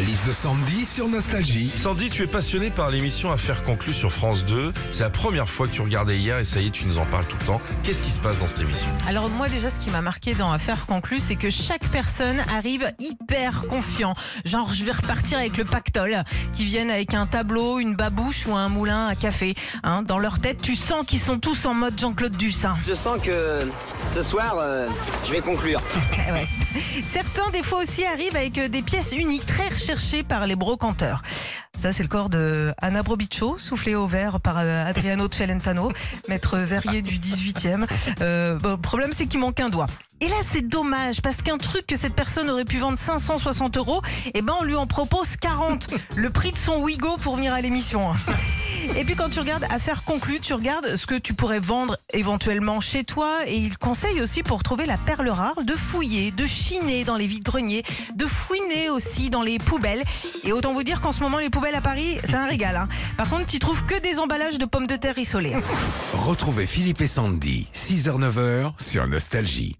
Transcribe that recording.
La liste de Sandy sur Nostalgie. Sandy, tu es passionné par l'émission Affaires conclues sur France 2. C'est la première fois que tu regardais hier et ça y est, tu nous en parles tout le temps. Qu'est-ce qui se passe dans cette émission? Alors moi déjà ce qui m'a marqué dans Affaires conclues c'est que chaque personne arrive hyper confiant. Genre je vais repartir avec le pactole qui viennent avec un tableau, une babouche ou un moulin à café. Hein, dans leur tête tu sens qu'ils sont tous en mode Jean-Claude Duss. hein. Je sens que ce soir, euh, je vais conclure. Ouais. Certains des fois aussi arrivent avec euh, des pièces uniques très recherchées par les brocanteurs. Ça, c'est le corps de Anna Brobiccio, soufflé au verre par euh, Adriano Celentano, maître verrier du 18e. Euh, bon, le problème, c'est qu'il manque un doigt. Et là, c'est dommage, parce qu'un truc que cette personne aurait pu vendre 560 euros, eh ben, on lui en propose 40. Le prix de son Wigo pour venir à l'émission. Et puis quand tu regardes affaire conclue, tu regardes ce que tu pourrais vendre éventuellement chez toi et il conseille aussi pour trouver la perle rare de fouiller, de chiner dans les vides-greniers, de fouiner aussi dans les poubelles. Et autant vous dire qu'en ce moment les poubelles à Paris, c'est un régal. hein. Par contre, tu trouves que des emballages de pommes de terre isolées. Retrouvez Philippe et Sandy, 6h-9h sur Nostalgie.